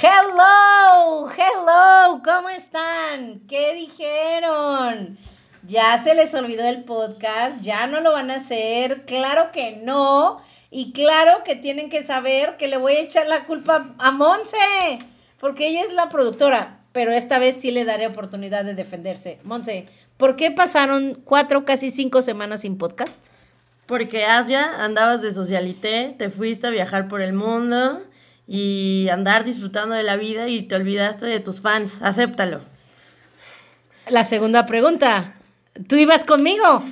Hello, hello, ¿cómo están? ¿Qué dijeron? ¿Ya se les olvidó el podcast? ¿Ya no lo van a hacer? Claro que no. Y claro que tienen que saber que le voy a echar la culpa a Monse, porque ella es la productora, pero esta vez sí le daré oportunidad de defenderse. Monse, ¿por qué pasaron cuatro, casi cinco semanas sin podcast? Porque Asia, andabas de socialité, te fuiste a viajar por el mundo y andar disfrutando de la vida y te olvidaste de tus fans. Acéptalo. La segunda pregunta. ¿Tú ibas conmigo?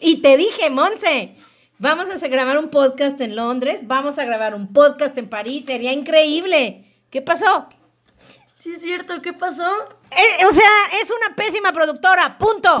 Y te dije, Monse, vamos a grabar un podcast en Londres, vamos a grabar un podcast en París, sería increíble. ¿Qué pasó? Sí, es cierto, ¿qué pasó? Eh, o sea, es una pésima productora, punto.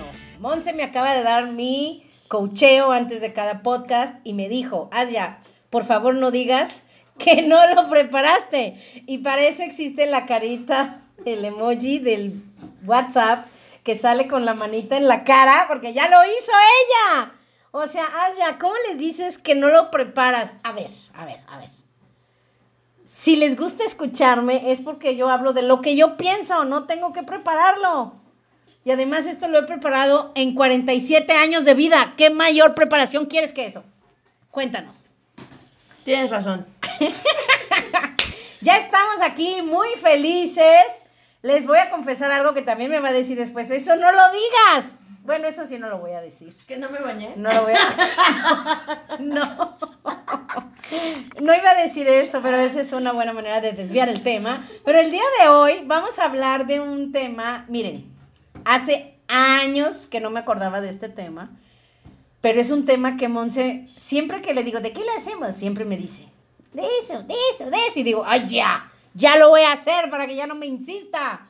Monse me acaba de dar mi cocheo antes de cada podcast y me dijo, Asia, por favor no digas que no lo preparaste. Y para eso existe la carita, el emoji del WhatsApp que sale con la manita en la cara, porque ya lo hizo ella. O sea, Asia, ¿cómo les dices que no lo preparas? A ver, a ver, a ver. Si les gusta escucharme es porque yo hablo de lo que yo pienso, no tengo que prepararlo. Y además esto lo he preparado en 47 años de vida. ¿Qué mayor preparación quieres que eso? Cuéntanos. Tienes razón. ya estamos aquí muy felices. Les voy a confesar algo que también me va a decir después. Eso no lo digas. Bueno, eso sí no lo voy a decir. ¿Que no me bañé? No lo voy a... no. No iba a decir eso, pero esa es una buena manera de desviar el tema. Pero el día de hoy vamos a hablar de un tema, miren, Hace años que no me acordaba de este tema, pero es un tema que Monse, siempre que le digo, ¿de qué lo hacemos? Siempre me dice, de eso, de eso, de eso. Y digo, ay, ya, ya lo voy a hacer para que ya no me insista.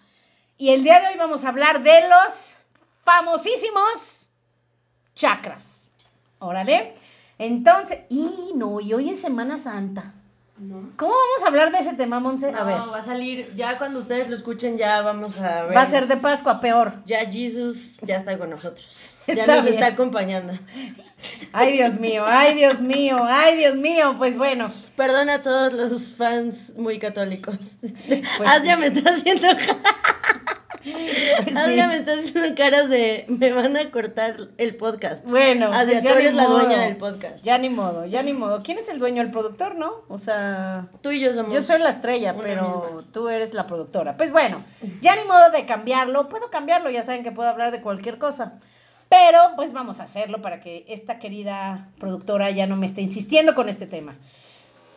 Y el día de hoy vamos a hablar de los famosísimos chakras. Órale. Entonces, y no, y hoy es Semana Santa. ¿Cómo vamos a hablar de ese tema, Monse? a ver. va a salir, ya cuando ustedes lo escuchen, ya vamos a ver. Va a ser de Pascua, peor. Ya Jesus ya está con nosotros. ya nos está acompañando. Ay, Dios mío, ay, Dios mío, ay, Dios mío. Pues bueno. Perdona a todos los fans muy católicos. Pues ya me está haciendo. Pues me está haciendo caras de me van a cortar el podcast. Bueno, pues ya tú eres la dueña del podcast. Ya ni modo, ya ni modo. ¿Quién es el dueño? El productor, ¿no? O sea, tú y yo somos. Yo soy la estrella, pero tú eres la productora. Pues bueno, ya ni modo de cambiarlo. Puedo cambiarlo, ya saben que puedo hablar de cualquier cosa. Pero pues vamos a hacerlo para que esta querida productora ya no me esté insistiendo con este tema.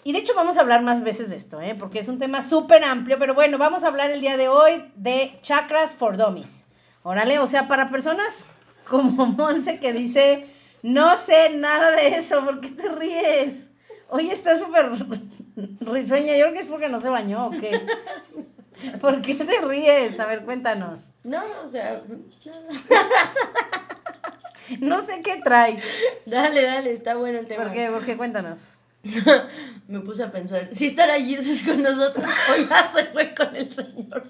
Y de hecho vamos a hablar más veces de esto, ¿eh? porque es un tema súper amplio, pero bueno, vamos a hablar el día de hoy de chakras for dummies. Órale, o sea, para personas como Monse que dice, no sé nada de eso, ¿por qué te ríes? Hoy está súper risueña, yo creo que es porque no se bañó o qué. ¿Por qué te ríes? A ver, cuéntanos. No, o sea... no sé qué trae. Dale, dale, está bueno el tema. ¿Por qué? ¿Por qué? Cuéntanos. me puse a pensar, si estará Jesús con nosotros o ya se fue con el Señor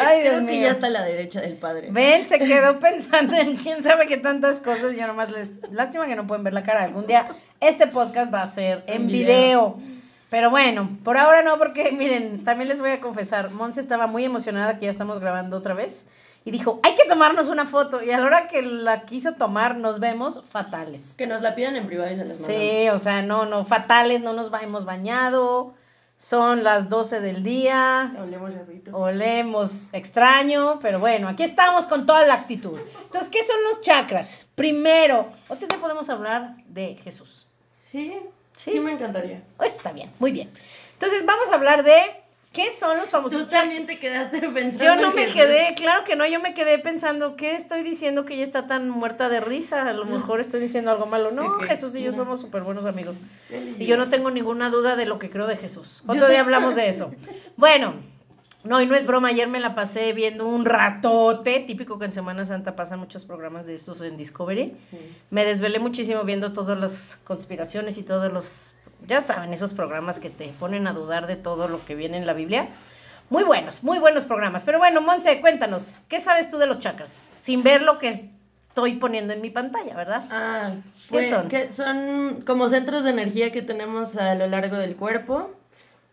Ay, Dios Creo que ya está a la derecha del Padre. Ven, se quedó pensando en quién sabe qué tantas cosas. Yo nomás les. Lástima que no pueden ver la cara. Algún día este podcast va a ser en, video. Pero bueno, por ahora no, porque miren, también les voy a confesar. Monse estaba muy emocionada que ya estamos grabando otra vez y dijo, hay que tomarnos una foto. Y a la hora que la quiso tomar, nos vemos fatales. Que nos la pidan en privado y se les mandamos. Sí, o sea, no, no, fatales, no nos hemos bañado. Son las 12 del día. Olemos rico. Olemos extraño, pero bueno, aquí estamos con toda la actitud. Entonces, ¿qué son los chakras? Primero, otro día podemos hablar de Jesús. Sí, sí, sí me encantaría. está bien, muy bien. Entonces, vamos a hablar de ¿Qué son los famosos Tú también te quedaste pensando. Yo no me quedé, claro que no, yo me quedé pensando, ¿qué estoy diciendo que ella está tan muerta de risa? A lo mejor estoy diciendo algo malo. No, Jesús y yo no. somos súper buenos amigos. Y yo no tengo ninguna duda de lo que creo de Jesús. Otro día hablamos de eso. Bueno, no, y no es broma, ayer me la pasé viendo un ratote, típico que en Semana Santa pasan muchos programas de estos en Discovery. Me desvelé muchísimo viendo todas las conspiraciones y todos los, ya saben, esos programas que te ponen a dudar de todo lo que viene en la Biblia. Muy buenos, muy buenos programas. Pero bueno, Monse, cuéntanos, ¿qué sabes tú de los chakras? Sin ver lo que estoy poniendo en mi pantalla, ¿verdad? Ah, ¿Qué pues, son? que son como centros de energía que tenemos a lo largo del cuerpo,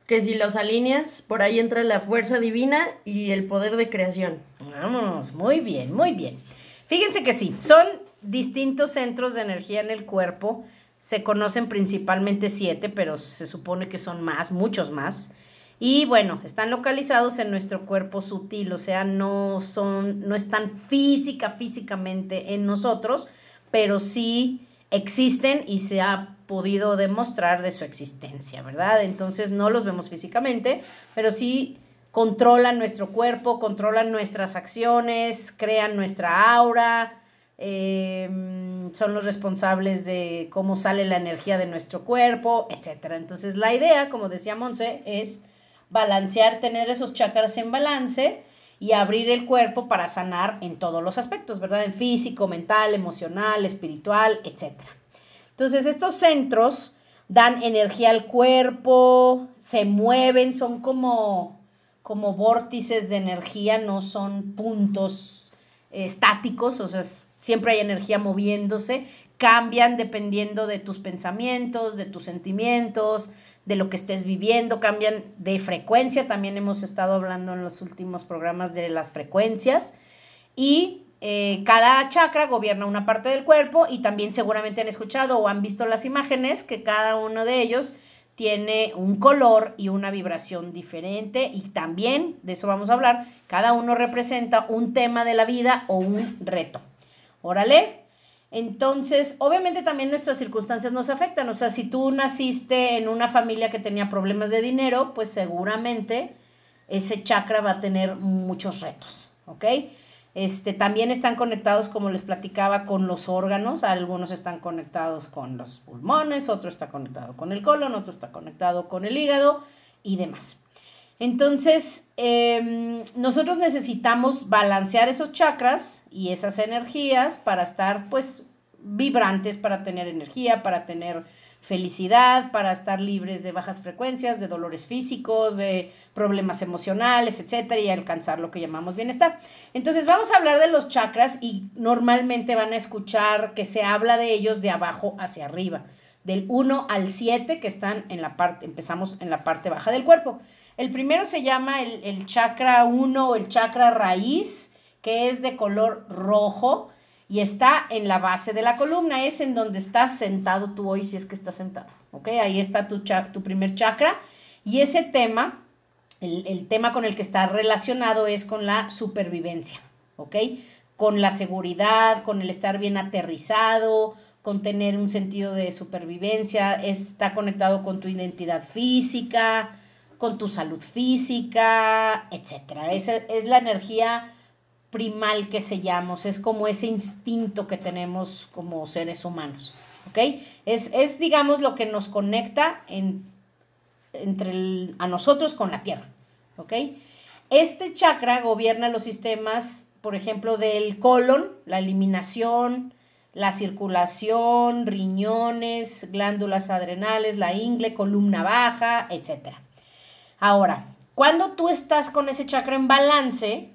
que si los alineas, por ahí entra la fuerza divina y el poder de creación. Vamos, muy bien, muy bien. Fíjense que sí, son distintos centros de energía en el cuerpo. Se conocen principalmente siete, pero se supone que son más, muchos más. Y bueno, están localizados en nuestro cuerpo sutil, o sea, no son, no están física, físicamente en nosotros, pero sí existen y se ha podido demostrar de su existencia, ¿verdad? Entonces no los vemos físicamente, pero sí controlan nuestro cuerpo, controlan nuestras acciones, crean nuestra aura, eh, son los responsables de cómo sale la energía de nuestro cuerpo, etc. Entonces la idea, como decía Monse, es balancear, tener esos chakras en balance y abrir el cuerpo para sanar en todos los aspectos, ¿verdad? En físico, mental, emocional, espiritual, etc. Entonces estos centros dan energía al cuerpo, se mueven, son como, como vórtices de energía, no son puntos eh, estáticos, o sea, siempre hay energía moviéndose, cambian dependiendo de tus pensamientos, de tus sentimientos, de lo que estés viviendo, cambian de frecuencia, también hemos estado hablando en los últimos programas de las frecuencias, y eh, cada chakra gobierna una parte del cuerpo y también seguramente han escuchado o han visto las imágenes que cada uno de ellos tiene un color y una vibración diferente y también, de eso vamos a hablar, cada uno representa un tema de la vida o un reto. Órale. Entonces, obviamente también nuestras circunstancias nos afectan. O sea, si tú naciste en una familia que tenía problemas de dinero, pues seguramente ese chakra va a tener muchos retos, ¿ok? Este, también están conectados, como les platicaba, con los órganos. Algunos están conectados con los pulmones, otro está conectado con el colon, otro está conectado con el hígado y demás. Entonces, eh, nosotros necesitamos balancear esos chakras y esas energías para estar, pues, vibrantes, para tener energía, para tener felicidad, para estar libres de bajas frecuencias, de dolores físicos, de problemas emocionales, etcétera, y alcanzar lo que llamamos bienestar. Entonces, vamos a hablar de los chakras y normalmente van a escuchar que se habla de ellos de abajo hacia arriba, del 1 al 7 que están en la parte, empezamos en la parte baja del cuerpo. El primero se llama el, chakra 1 o el chakra raíz, que es de color rojo y está en la base de la columna, es en donde estás sentado tú hoy, si es que estás sentado, ¿ok? Ahí está tu primer chakra y ese tema, el, el tema con el que está relacionado es con la supervivencia, ¿ok? Con la seguridad, con el estar bien aterrizado, con tener un sentido de supervivencia, está conectado con tu identidad física, con tu salud física, etcétera. Esa es la energía primal que se llama, o sea, es como ese instinto que tenemos como seres humanos, ¿ok? Es, es digamos, lo que nos conecta en, entre a nosotros con la Tierra, ¿ok? Este chakra gobierna los sistemas, por ejemplo, del colon, la eliminación, la circulación, riñones, glándulas adrenales, la ingle, columna baja, etc. Ahora, cuando tú estás con ese chakra en balance,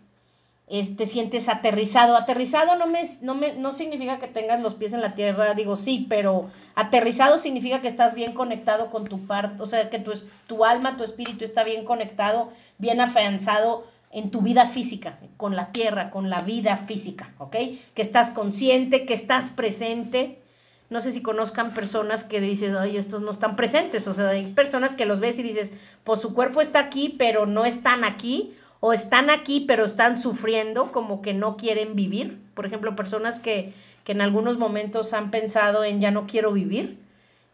es- te sientes aterrizado. Aterrizado no, me, no, me, no significa que tengas los pies en la tierra, digo sí, pero aterrizado significa que estás bien conectado con tu parte, o sea, que tu, tu alma, tu espíritu está bien conectado, bien afianzado en tu vida física, con la tierra, con la vida física, ¿ok? Que estás consciente, que estás presente. No sé si conozcan personas que dices, ay, estos no están presentes. O sea, hay personas que los ves y dices, pues su cuerpo está aquí, pero no están aquí. O están aquí, pero están sufriendo, como que no quieren vivir. Por ejemplo, personas que, que en algunos momentos han pensado en ya no quiero vivir.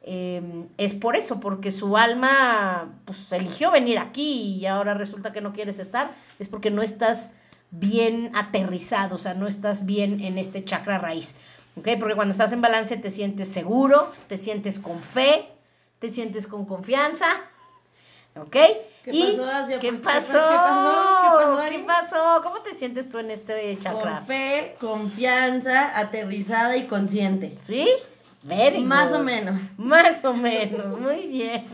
em, es por eso, porque su alma pues eligió venir aquí y ahora resulta que no quieres estar, es porque no estás bien aterrizado, o sea, no estás bien en este chakra raíz. ¿Ok? Porque cuando estás en balance te sientes seguro, te sientes con fe, te sientes con confianza. ¿Ok? ¿Qué Y- pasó? ¿Qué pasó? ¿Qué pasó? ¿Qué pasó? ¿Qué pasó? ¿Cómo te sientes tú en este chakra? Con fe, confianza, aterrizada y consciente. ¿Sí? Very Más good. o menos. Más o menos, muy bien.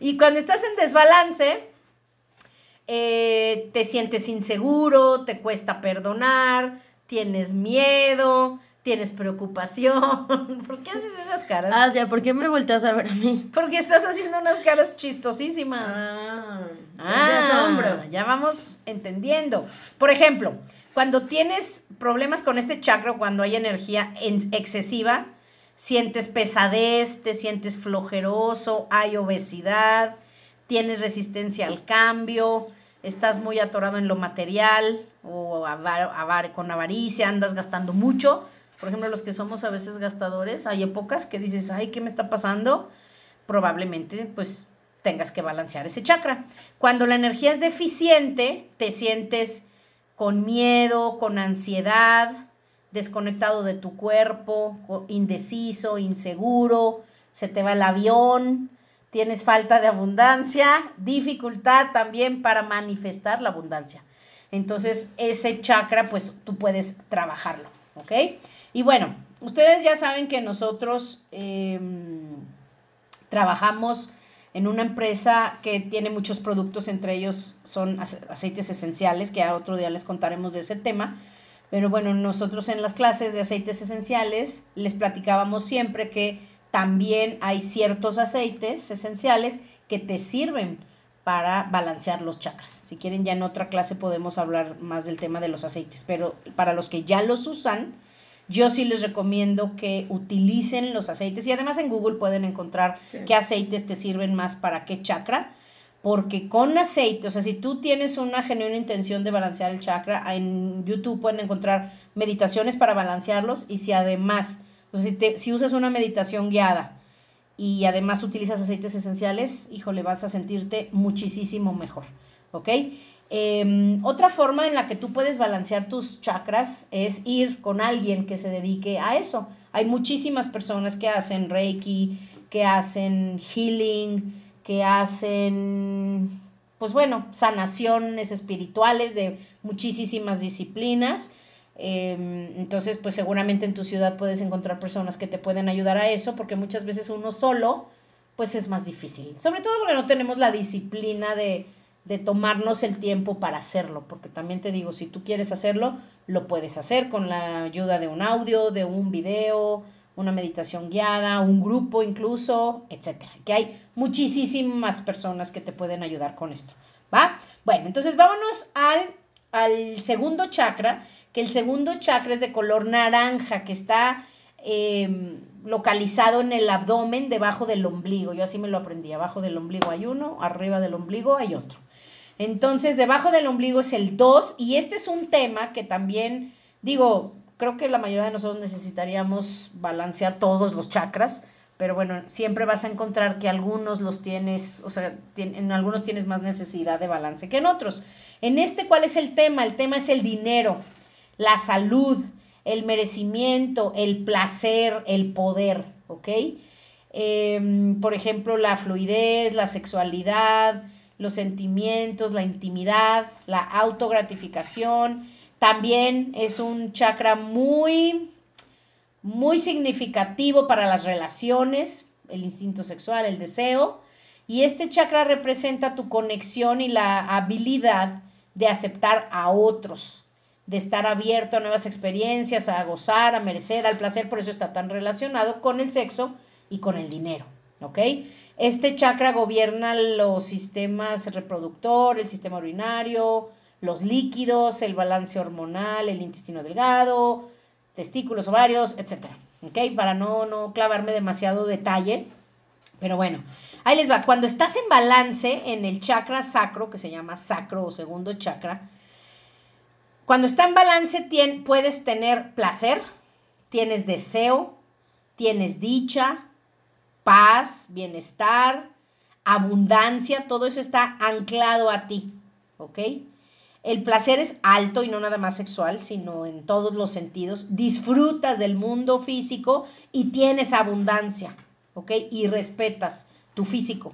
Y cuando estás en desbalance, eh, te sientes inseguro, te cuesta perdonar, tienes miedo, tienes preocupación. ¿Por qué haces esas caras? Asia, ¿por qué me volteas a ver a mí? Porque estás haciendo unas caras chistosísimas. Ah, Ah, de asombro. ya vamos entendiendo. Por ejemplo, cuando tienes problemas con este chakra, cuando hay energía en- excesiva, sientes pesadez, te sientes flojeroso, hay obesidad, tienes resistencia al cambio, estás muy atorado en lo material o avar- avar- con avaricia, andas gastando mucho. Por ejemplo, los que somos a veces gastadores, hay épocas que dices, ay, ¿qué me está pasando? Probablemente, pues, tengas que balancear ese chakra. Cuando la energía es deficiente, te sientes con miedo, con ansiedad, desconectado de tu cuerpo, indeciso, inseguro, se te va el avión, tienes falta de abundancia, dificultad también para manifestar la abundancia. Entonces, ese chakra, pues tú puedes trabajarlo, ¿ok? Y bueno, ustedes ya saben que nosotros em, trabajamos en una empresa que tiene muchos productos, entre ellos son ace- aceites esenciales, que a otro día les contaremos de ese tema. Pero bueno, nosotros en las clases de aceites esenciales les platicábamos siempre que también hay ciertos aceites esenciales que te sirven para balancear los chakras. Si quieren, ya en otra clase podemos hablar más del tema de los aceites, pero para los que ya los usan, yo sí les recomiendo que utilicen los aceites y además en Google pueden encontrar Sí. qué aceites te sirven más para qué chakra, porque con aceite, o sea, si tú tienes una genuina intención de balancear el chakra, en YouTube pueden encontrar meditaciones para balancearlos y si además, o sea, si, te- si usas una meditación guiada y además utilizas aceites esenciales, híjole, vas a sentirte muchísimo mejor, ¿ok? Em, otra forma en la que tú puedes balancear tus chakras es ir con alguien que se dedique a eso. Hay muchísimas personas que hacen Reiki, que hacen healing, que hacen, pues bueno, sanaciones espirituales de muchísimas disciplinas. Em, entonces, pues seguramente en tu ciudad puedes encontrar personas que te pueden ayudar a eso, porque muchas veces uno solo, pues es más difícil. Sobre todo porque no tenemos la disciplina de, de tomarnos el tiempo para hacerlo, porque también te digo, si tú quieres hacerlo, lo puedes hacer con la ayuda de un audio, de un video, una meditación guiada, un grupo incluso, etcétera. Que hay muchísimas personas que te pueden ayudar con esto, ¿va? Bueno, entonces vámonos al, al segundo chakra, que el segundo chakra es de color naranja, que está eh, localizado en el abdomen debajo del ombligo. Yo así me lo aprendí. Abajo del ombligo hay uno, arriba del ombligo hay otro. Entonces, debajo del ombligo es el 2 y este es un tema que también, digo, creo que la mayoría de nosotros necesitaríamos balancear todos los chakras, pero bueno, siempre vas a encontrar que algunos los tienes, o sea, en algunos tienes más necesidad de balance que en otros. En este, ¿cuál es el tema? El tema es el dinero, la salud, el merecimiento, el placer, el poder, ¿ok? Em, por ejemplo, la fluidez, la sexualidad, los sentimientos, la intimidad, la autogratificación. También es un chakra muy, muy significativo para las relaciones, el instinto sexual, el deseo. Y este chakra representa tu conexión y la habilidad de aceptar a otros, de estar abierto a nuevas experiencias, a gozar, a merecer, al placer. Por eso está tan relacionado con el sexo y con el dinero. ¿Ok? Este chakra gobierna los sistemas reproductor, el sistema urinario, los líquidos, el balance hormonal, el intestino delgado, testículos, ovarios, etc. ¿Ok? Para no, no clavarme demasiado detalle. Pero bueno, ahí les va. Cuando estás en balance en el chakra sacro, que se llama sacro o segundo chakra, cuando está en balance puedes tener placer, tienes deseo, tienes dicha, paz, bienestar, abundancia, todo eso está anclado a ti, ¿ok? El placer es alto y no nada más sexual, sino en todos los sentidos. Disfrutas del mundo físico y tienes abundancia, ¿ok? Y respetas tu físico.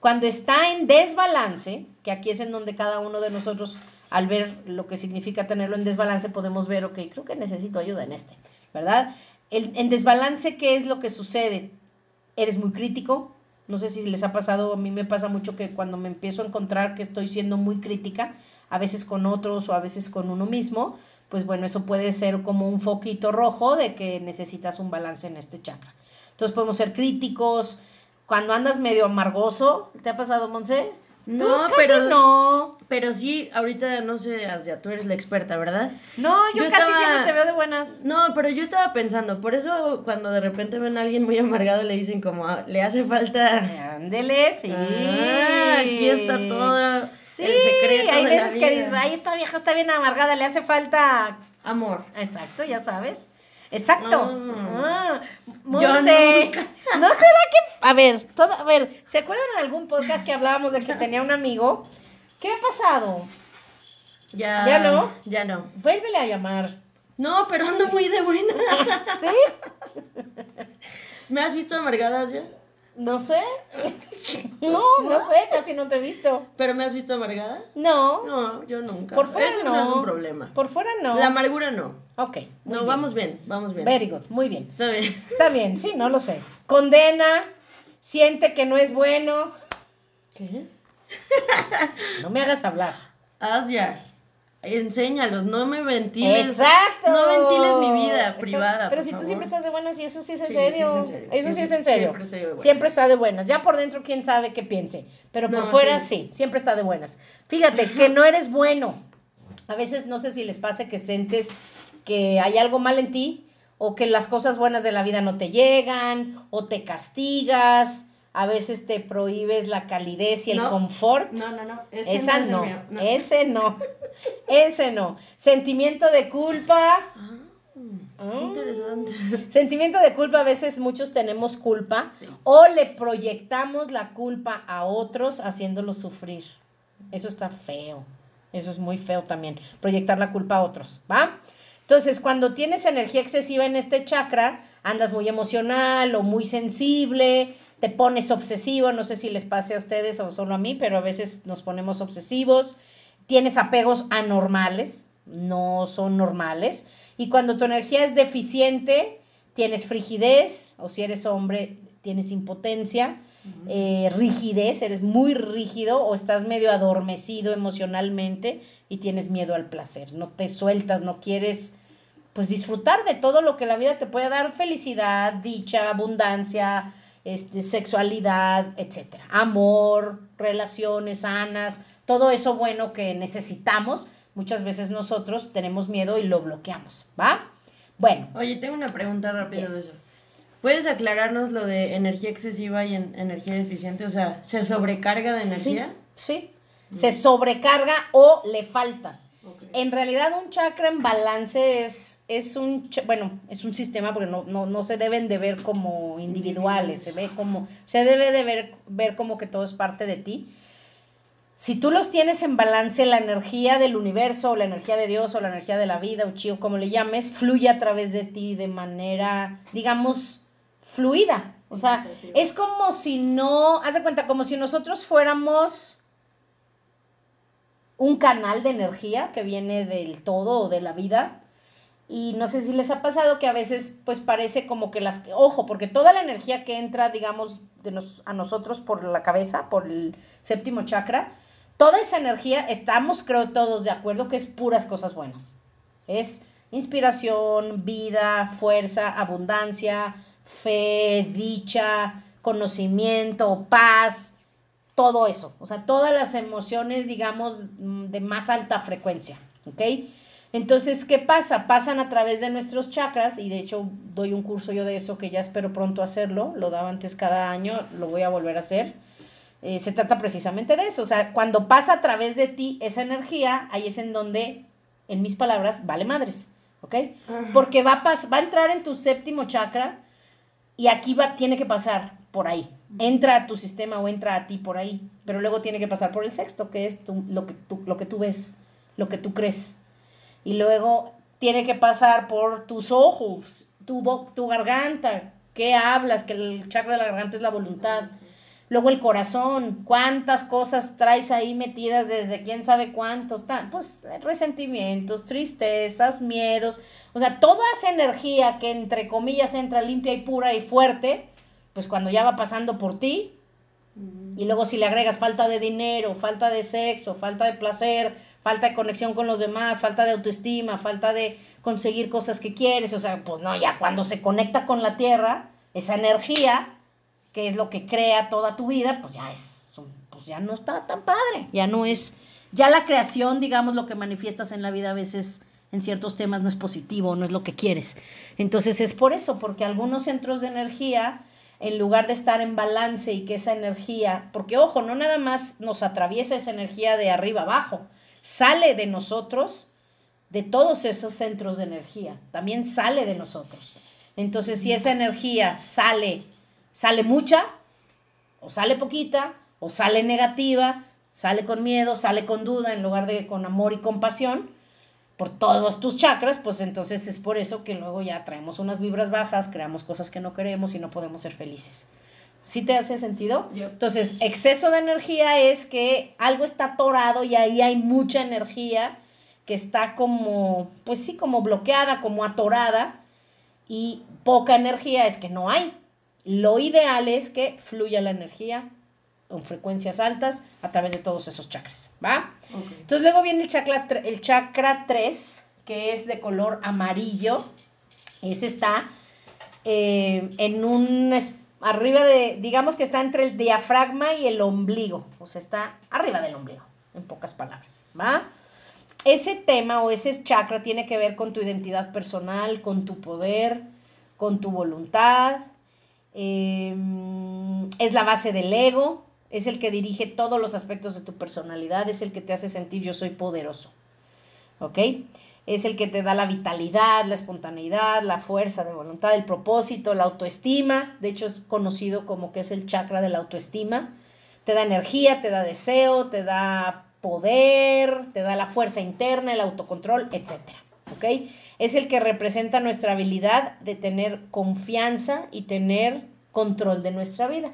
Cuando está en desbalance, que aquí es en donde cada uno de nosotros, al ver lo que significa tenerlo en desbalance, podemos ver, ok, creo que necesito ayuda en este, ¿verdad? El, en desbalance, ¿qué es lo que sucede? Eres muy crítico. No sé si les ha pasado, a mí me pasa mucho que cuando me empiezo a encontrar que estoy siendo muy crítica, a veces con otros o a veces con uno mismo, pues bueno, eso puede ser como un foquito rojo de que necesitas un balance en este chakra. Entonces podemos ser críticos. Cuando andas medio amargoso, ¿te ha pasado, Monse? No, casi pero no. Pero sí, ahorita no sé, ya tú eres la experta, ¿verdad? No, yo, Yo casi estaba- siempre te veo de buenas. No, pero yo estaba pensando, por eso cuando de repente ven a alguien muy amargado le dicen como, "Ah, le hace falta... Ándele, sí. Ah, aquí está todo Sí, el secreto hay de la veces que dices, ay, esta vieja está bien amargada, le hace falta Amor. Exacto, ya sabes. Exacto. Ah. Ah, Yo Monse. ¿No será que.? A ver, todo, a ver, ¿se acuerdan en algún podcast que hablábamos de que tenía un amigo? ¿Qué ha pasado? Ya, ¿Ya no? Ya no. Vuélvele a llamar. No, pero ando muy de buena. ¿Sí? ¿Me has visto amargada ya? No sé. No, no sé, casi no te he visto. ¿Pero me has visto amargada? No, No, yo nunca. por fuera Eso no. no es un problema. Por fuera no. La amargura no. Ok. No, bien. vamos bien, vamos bien. Very good, muy bien. Está bien. Está bien, sí, no lo sé. Condena, siente que no es bueno. ¿Qué? No me hagas hablar. Haz ya. Enséñalos, no me ventiles. Exacto. No ventiles mi vida Exacto. privada. Pero por si tú siempre estás de buenas y eso sí es en Sí, sí serio. es en serio. Eso sí, Sí, es en serio. siempre estoy de buenas. Siempre está de buenas. Ya por dentro, quién sabe qué piense. Pero por No, fuera, sí. sí. siempre está de buenas. Fíjate, que no eres bueno. A veces no sé si les pasa que sientes que hay algo mal en ti o que las cosas buenas de la vida no te llegan o te castigas. A veces te prohíbes la calidez y el No. confort. No, no, no. Ese Esa no, mío. No. ese no, ese no. Sentimiento de culpa. Ah, Ah. qué interesante. Sentimiento de culpa, a veces muchos tenemos culpa Sí. o le proyectamos la culpa a otros haciéndolos sufrir. Eso está feo. Eso es muy feo también, proyectar la culpa a otros, ¿va? Entonces, cuando tienes energía excesiva en este chakra, andas muy emocional o muy sensible, te pones obsesivo, no sé si les pase a ustedes o solo a mí, pero a veces nos ponemos obsesivos, tienes apegos anormales, no son normales, y cuando tu energía es deficiente, tienes frigidez, o si eres hombre, tienes impotencia, eh, rigidez, eres muy rígido o estás medio adormecido emocionalmente y tienes miedo al placer, no te sueltas, no quieres pues disfrutar de todo lo que la vida te puede dar, felicidad, dicha, abundancia, este, sexualidad, etcétera, amor, relaciones sanas, todo eso bueno que necesitamos, muchas veces nosotros tenemos miedo y lo bloqueamos, ¿va? Bueno, Oye, tengo una pregunta rápida de eso. ¿Puedes aclararnos lo de energía excesiva y en- energía deficiente? O sea, ¿se sobrecarga de energía? Sí, sí. Se sobrecarga o le falta. En realidad un chakra en balance es, es un, bueno, es un sistema porque no, no, no se deben de ver como individuales, se ve como, se debe de ver, ver como que todo es parte de ti. Si tú los tienes en balance, la energía del universo, o la energía de Dios, o la energía de la vida, o chi, o como le llames, fluye a través de ti de manera, digamos, fluida. O sea, es como si no, haz de cuenta, como si nosotros fuéramos un canal de energía que viene del todo o de la vida. Y no sé si les ha pasado que a veces pues parece como que las... Ojo, porque toda la energía que entra, digamos, de nos, a nosotros por la cabeza, por el séptimo chakra, toda esa energía, estamos creo todos de acuerdo que es puras cosas buenas. Es inspiración, vida, fuerza, abundancia, fe, dicha, conocimiento, paz, todo eso. O sea, todas las emociones, digamos, mm, de más alta frecuencia. ¿Ok? Entonces, ¿qué pasa? Pasan a través de nuestros chakras y de hecho doy un curso yo de eso que ya espero pronto hacerlo. Lo daba antes cada año, lo voy a volver a hacer. Eh, se trata precisamente de eso. O sea, cuando pasa a través de ti esa energía, ahí es en donde, en mis palabras, vale madres. ¿Ok? Porque va a, va a entrar en tu séptimo chakra y aquí va, tiene que pasar por ahí. Entra a tu sistema o entra a ti por ahí. Pero luego tiene que pasar por el sexto, que es lo, que tú, lo que tú ves, lo que tú crees. Y luego tiene que pasar por tus ojos, tu, tu garganta, qué hablas, que el chakra de la garganta es la voluntad. Luego el corazón, cuántas cosas traes ahí metidas desde quién sabe cuánto, pues resentimientos, tristezas, miedos, o sea, toda esa energía que entre comillas entra limpia y pura y fuerte, pues cuando ya va pasando por ti, y luego si le agregas falta de dinero, falta de sexo, falta de placer, falta de conexión con los demás, falta de autoestima, falta de conseguir cosas que quieres, o sea, pues no, ya cuando se conecta con la tierra, esa energía, que es lo que crea toda tu vida, pues ya es, pues ya no está tan padre, ya no es, ya la creación, digamos, lo que manifiestas en la vida a veces en ciertos temas no es positivo, no es lo que quieres. Entonces es por eso, porque algunos centros de energía en lugar de estar en balance y que esa energía, porque ojo, no nada más nos atraviesa esa energía de arriba abajo, sale de nosotros, de todos esos centros de energía, también sale de nosotros. Entonces, si esa energía sale, sale mucha, o sale poquita, o sale negativa, sale con miedo, sale con duda en lugar de con amor y compasión, por todos tus chakras, pues entonces es por eso que luego ya traemos unas vibras bajas, creamos cosas que no queremos y no podemos ser felices. ¿Sí te hace sentido? Entonces, exceso de energía es que algo está atorado y ahí hay mucha energía que está como, pues sí, como bloqueada, como atorada y poca energía es que no hay. Lo ideal es que fluya la energía con frecuencias altas a través de todos esos chakras, ¿va? Entonces luego viene el chakra, el chakra 3, que es de color amarillo. Ese está eh, en un, arriba de, digamos que está entre el diafragma y el ombligo, o sea, está arriba del ombligo, en pocas palabras, ¿va? Ese tema o ese chakra tiene que ver con tu identidad personal, con tu poder, con tu voluntad, em, es la base del ego, es el que dirige todos los aspectos de tu personalidad, es el que te hace sentir yo soy poderoso. ¿Ok? Es el que te da la vitalidad, la espontaneidad, la fuerza de voluntad, el propósito, la autoestima. De hecho, es conocido como que es el chakra de la autoestima. Te da energía, te da deseo, te da poder, te da la fuerza interna, el autocontrol, etc. ¿Ok? Es el que representa nuestra habilidad de tener confianza y tener control de nuestra vida.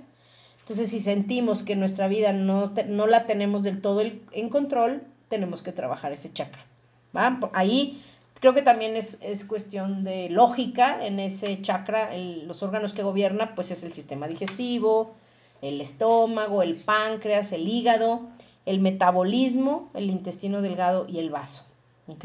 Entonces, si sentimos que nuestra vida no, no la tenemos del todo en control, tenemos que trabajar ese chakra. Ahí creo que también es, cuestión de lógica en ese chakra, los órganos que gobierna, pues es el sistema digestivo, el estómago, el páncreas, el hígado, el metabolismo, el intestino delgado y el vaso. ¿ok?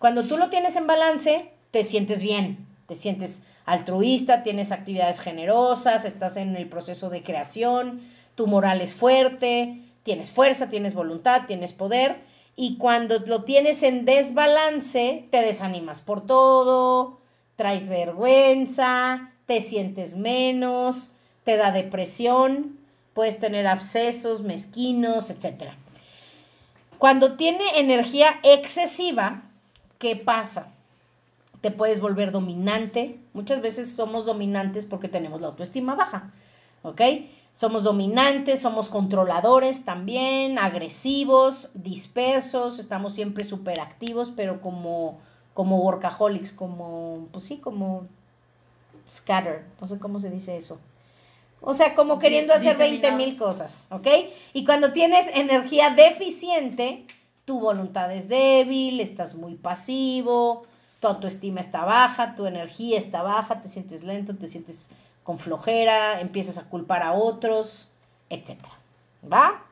Cuando tú lo tienes en balance, te sientes bien, te sientes altruista, tienes actividades generosas, estás en el proceso de creación, tu moral es fuerte, tienes fuerza, tienes voluntad, tienes poder. Y cuando lo tienes en desbalance, te desanimas por todo, traes vergüenza, te sientes menos, te da depresión, puedes tener abscesos, mezquinos, etc. Cuando tiene energía excesiva, ¿qué pasa? Te puedes volver dominante. Muchas veces somos dominantes porque tenemos la autoestima baja, ¿ok? Somos dominantes, somos controladores también, agresivos, dispersos, estamos siempre súper activos, pero como, como workaholics, como, pues sí, como scatter, no sé cómo se dice eso. O sea, como queriendo hacer 20 mil cosas, ¿ok? Y cuando tienes energía deficiente, tu voluntad es débil, estás muy pasivo, tu autoestima está baja, tu energía está baja, te sientes lento, te sientes con flojera, empiezas a culpar a otros, etc. ¿Va?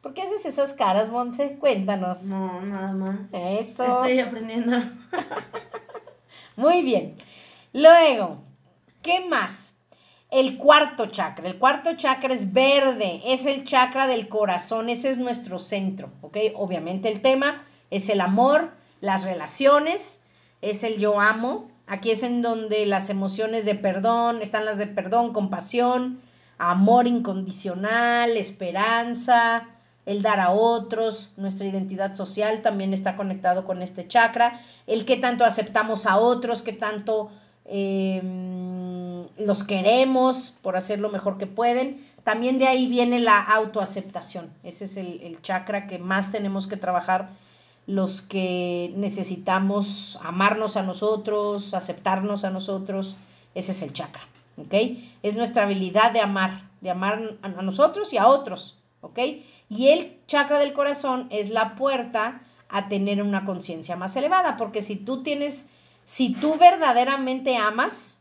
¿Por qué haces esas caras, Monse? Cuéntanos. No, nada más. Eso. Estoy aprendiendo. Muy bien. Luego, ¿qué más? El cuarto chakra. El cuarto chakra es verde, es el chakra del corazón, ese es nuestro centro, ¿ok? Obviamente el tema es el amor, las relaciones, es el yo amo. Aquí es en donde las emociones de perdón, están las de perdón, compasión, amor incondicional, esperanza, el dar a otros, nuestra identidad social también está conectado con este chakra, el que tanto aceptamos a otros, que tanto em, los queremos por hacer lo mejor que pueden. También de ahí viene la autoaceptación. Ese es el, el chakra que más tenemos que trabajar los que necesitamos amarnos a nosotros, aceptarnos a nosotros. Ese es el chakra, ¿ok? Es nuestra habilidad de amar, de amar a nosotros y a otros, ¿ok? Y el chakra del corazón es la puerta a tener una conciencia más elevada, porque si tú tienes, si tú verdaderamente amas,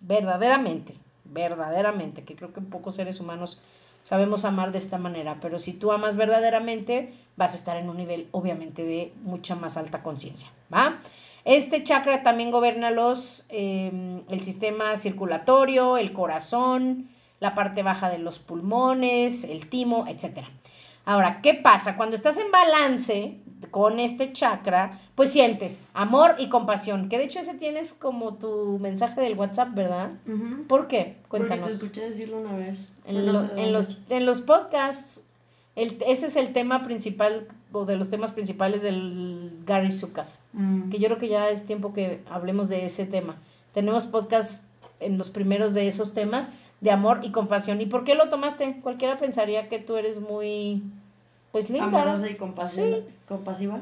verdaderamente, verdaderamente, que creo que pocos seres humanos sabemos amar de esta manera, pero si tú amas verdaderamente, vas a estar en un nivel obviamente de mucha más alta conciencia, ¿va? Este chakra también gobierna los, em, el sistema circulatorio, el corazón, la parte baja de los pulmones, el timo, etc. Ahora, ¿qué pasa? Cuando estás en balance con este chakra, pues sientes amor y compasión, que de hecho ese tienes como tu mensaje del WhatsApp, ¿verdad? ¿Por qué? Cuéntanos. Porque te escuché decirlo una vez. En, los, en los podcasts, el, ese es el tema principal, o de los temas principales del Gary Zukav, Mm. que yo creo que ya es tiempo que hablemos de ese tema. Tenemos podcasts en los primeros de esos temas de amor y compasión. ¿Y por qué lo tomaste? Cualquiera pensaría que tú eres muy, pues linda. Amorosa y compasiva. Sí. compasiva.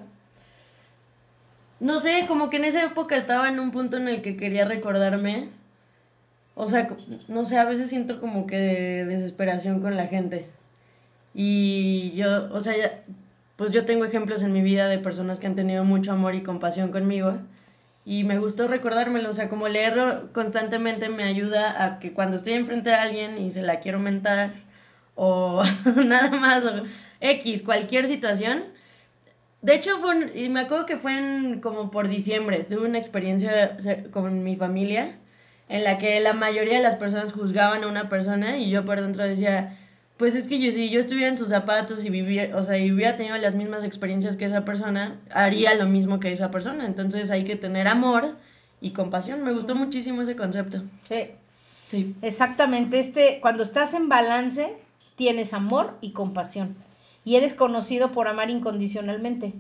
No sé, como que en esa época estaba en un punto en el que quería recordarme. O sea, no sé, a veces siento como que de desesperación con la gente. Y yo, o sea, ya- pues yo tengo ejemplos en mi vida de personas que han tenido mucho amor y compasión conmigo. Y me gustó recordármelo, o sea, como leerlo constantemente me ayuda a que cuando estoy enfrente de alguien y se la quiero mentar, o nada más, o X, cualquier situación. De hecho, fue un- y me acuerdo que fue en, como por diciembre, tuve una experiencia con mi familia en la que la mayoría de las personas juzgaban a una persona y yo por dentro decía, pues es que yo si yo estuviera en sus zapatos y viviera, o sea, y hubiera tenido las mismas experiencias que esa persona, haría lo mismo que esa persona. Entonces hay que tener amor y compasión. Me gustó muchísimo ese concepto. Sí, Sí. exactamente. Este, cuando estás en balance, tienes amor y compasión. Y eres conocido por amar incondicionalmente.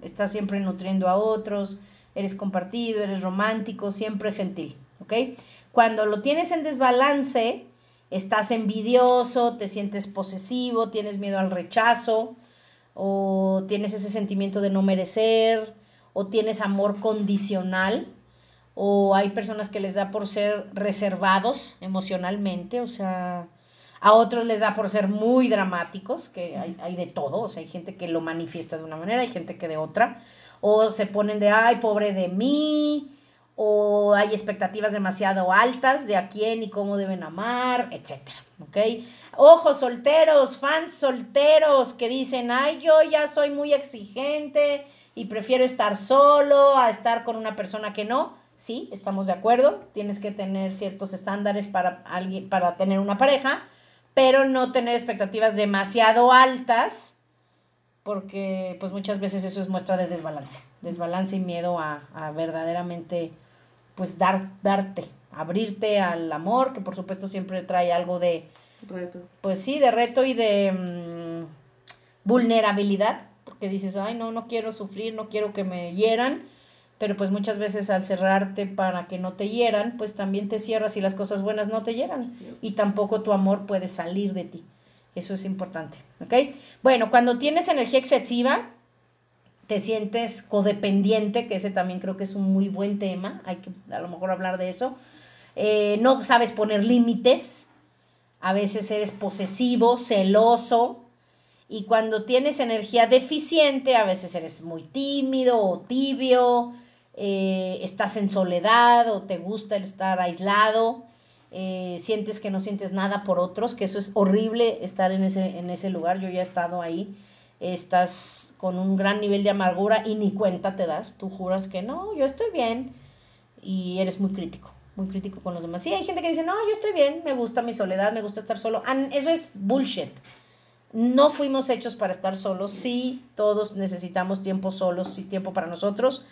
Estás siempre nutriendo a otros, eres compartido, eres romántico, siempre gentil, ¿ok? Cuando lo tienes en desbalance, estás envidioso, te sientes posesivo, tienes miedo al rechazo, o tienes ese sentimiento de no merecer, o tienes amor condicional, o hay personas que les da por ser reservados emocionalmente, o sea, a otros les da por ser muy dramáticos, que hay, hay de todo, o sea, hay gente que lo manifiesta de una manera, hay gente que de otra, o se ponen de, ay, pobre de mí, o hay expectativas demasiado altas de a quién y cómo deben amar, etcétera, ¿ok? Ojos solteros, fans solteros que dicen, ay, yo ya soy muy exigente y prefiero estar solo a estar con una persona que no. Sí, estamos de acuerdo, tienes que tener ciertos estándares para alguien para tener una pareja, pero no tener expectativas demasiado altas porque pues muchas veces eso es muestra de desbalance, desbalance y miedo a, a verdaderamente pues dar, darte, abrirte al amor, que por supuesto siempre trae algo de, Reto. pues sí, de reto y de mm, vulnerabilidad, porque dices, ay, no, no quiero sufrir, no quiero que me hieran, pero pues muchas veces al cerrarte para que no te hieran, pues también te cierras y las cosas buenas no te llegan y tampoco tu amor puede salir de ti. Eso es importante. Bueno, cuando tienes energía excesiva, te sientes codependiente, que ese también creo que es un muy buen tema, hay que a lo mejor hablar de eso. Eh, no sabes poner límites, a veces eres posesivo, celoso, y cuando tienes energía deficiente, a veces eres muy tímido o tibio, eh, estás en soledad o te gusta el estar aislado, eh, sientes que no sientes nada por otros, que eso es horrible estar en ese, en ese lugar, yo ya he estado ahí, estás con un gran nivel de amargura y ni cuenta te das, tú juras que no, yo estoy bien y eres muy crítico, muy crítico con los demás. Sí, hay gente que dice, no, yo estoy bien, me gusta mi soledad, me gusta estar solo. And eso es bullshit. No fuimos hechos para estar solos, sí, todos necesitamos tiempo solos y tiempo para nosotros,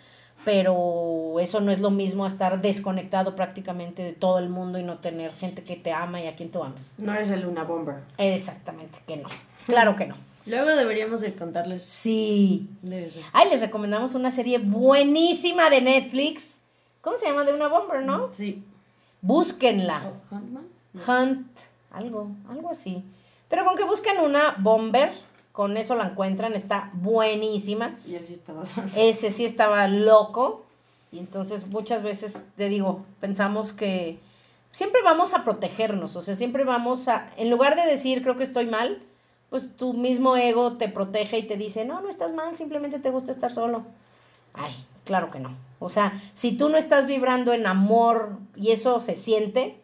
pero eso no es lo mismo a estar desconectado prácticamente de todo el mundo y no tener gente que te ama y a quien tú amas. No eres el Luna Bomber. Exactamente, que no. Claro que no. Luego deberíamos de contarles Sí. de eso. Ay, les recomendamos una serie buenísima de Netflix. ¿Cómo se llama? De una bomber, ¿no? Sí. Búsquenla. ¿Huntman? Hunt, algo, algo así. Pero con que busquen una bomber, con eso la encuentran, está buenísima. Y él sí estaba Ese sí estaba loco. Y entonces muchas veces, te digo, pensamos que siempre vamos a protegernos, o sea, siempre vamos a, en lugar de decir creo que estoy mal, pues tu mismo ego te protege y te dice, no, no estás mal, simplemente te gusta estar solo. Ay, claro que no. O sea, si tú no estás vibrando en amor y eso se siente,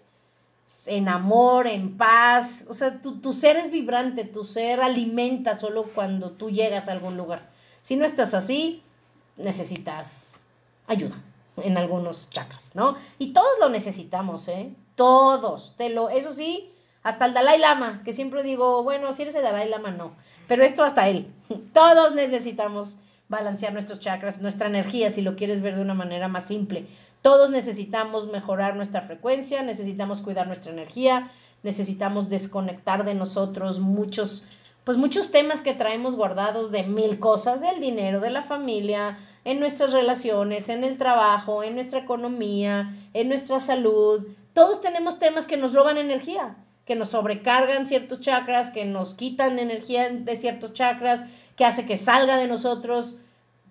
en amor, en paz, o sea, tu, tu ser es vibrante, tu ser alimenta solo cuando tú llegas a algún lugar. Si no estás así, necesitas ayuda en algunos chakras, ¿no? Y todos lo necesitamos, ¿eh? Todos, te lo, eso sí, hasta el Dalai Lama, que siempre digo, bueno, si eres el Dalai Lama, no, pero esto hasta él. Todos necesitamos balancear nuestros chakras, nuestra energía, si lo quieres ver de una manera más simple. Todos necesitamos mejorar nuestra frecuencia, necesitamos cuidar nuestra energía, necesitamos desconectar de nosotros muchos, pues muchos temas que traemos guardados de mil cosas, del dinero, de la familia, en nuestras relaciones, en el trabajo, en nuestra economía, en nuestra salud. Todos tenemos temas que nos roban energía, que nos sobrecargan ciertos chakras, que nos quitan energía de ciertos chakras, que hace que salga de nosotros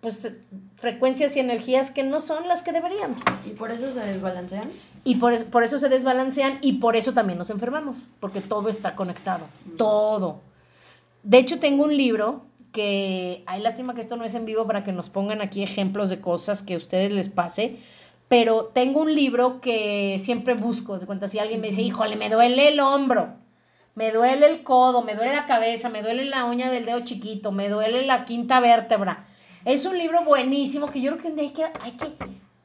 pues frecuencias y energías que no son las que deberían. ¿Y por eso se desbalancean? Y por, por eso se desbalancean y por eso también nos enfermamos, porque todo está conectado, todo. De hecho, tengo un libro que hay lástima que esto no es en vivo para que nos pongan aquí ejemplos de cosas que a ustedes les pase, pero tengo un libro que siempre busco, de cuenta si alguien me dice, híjole, me duele el hombro, me duele el codo, me duele la cabeza, me duele la uña del dedo chiquito, me duele la quinta vértebra. Es un libro buenísimo que yo creo que hay que, hay que,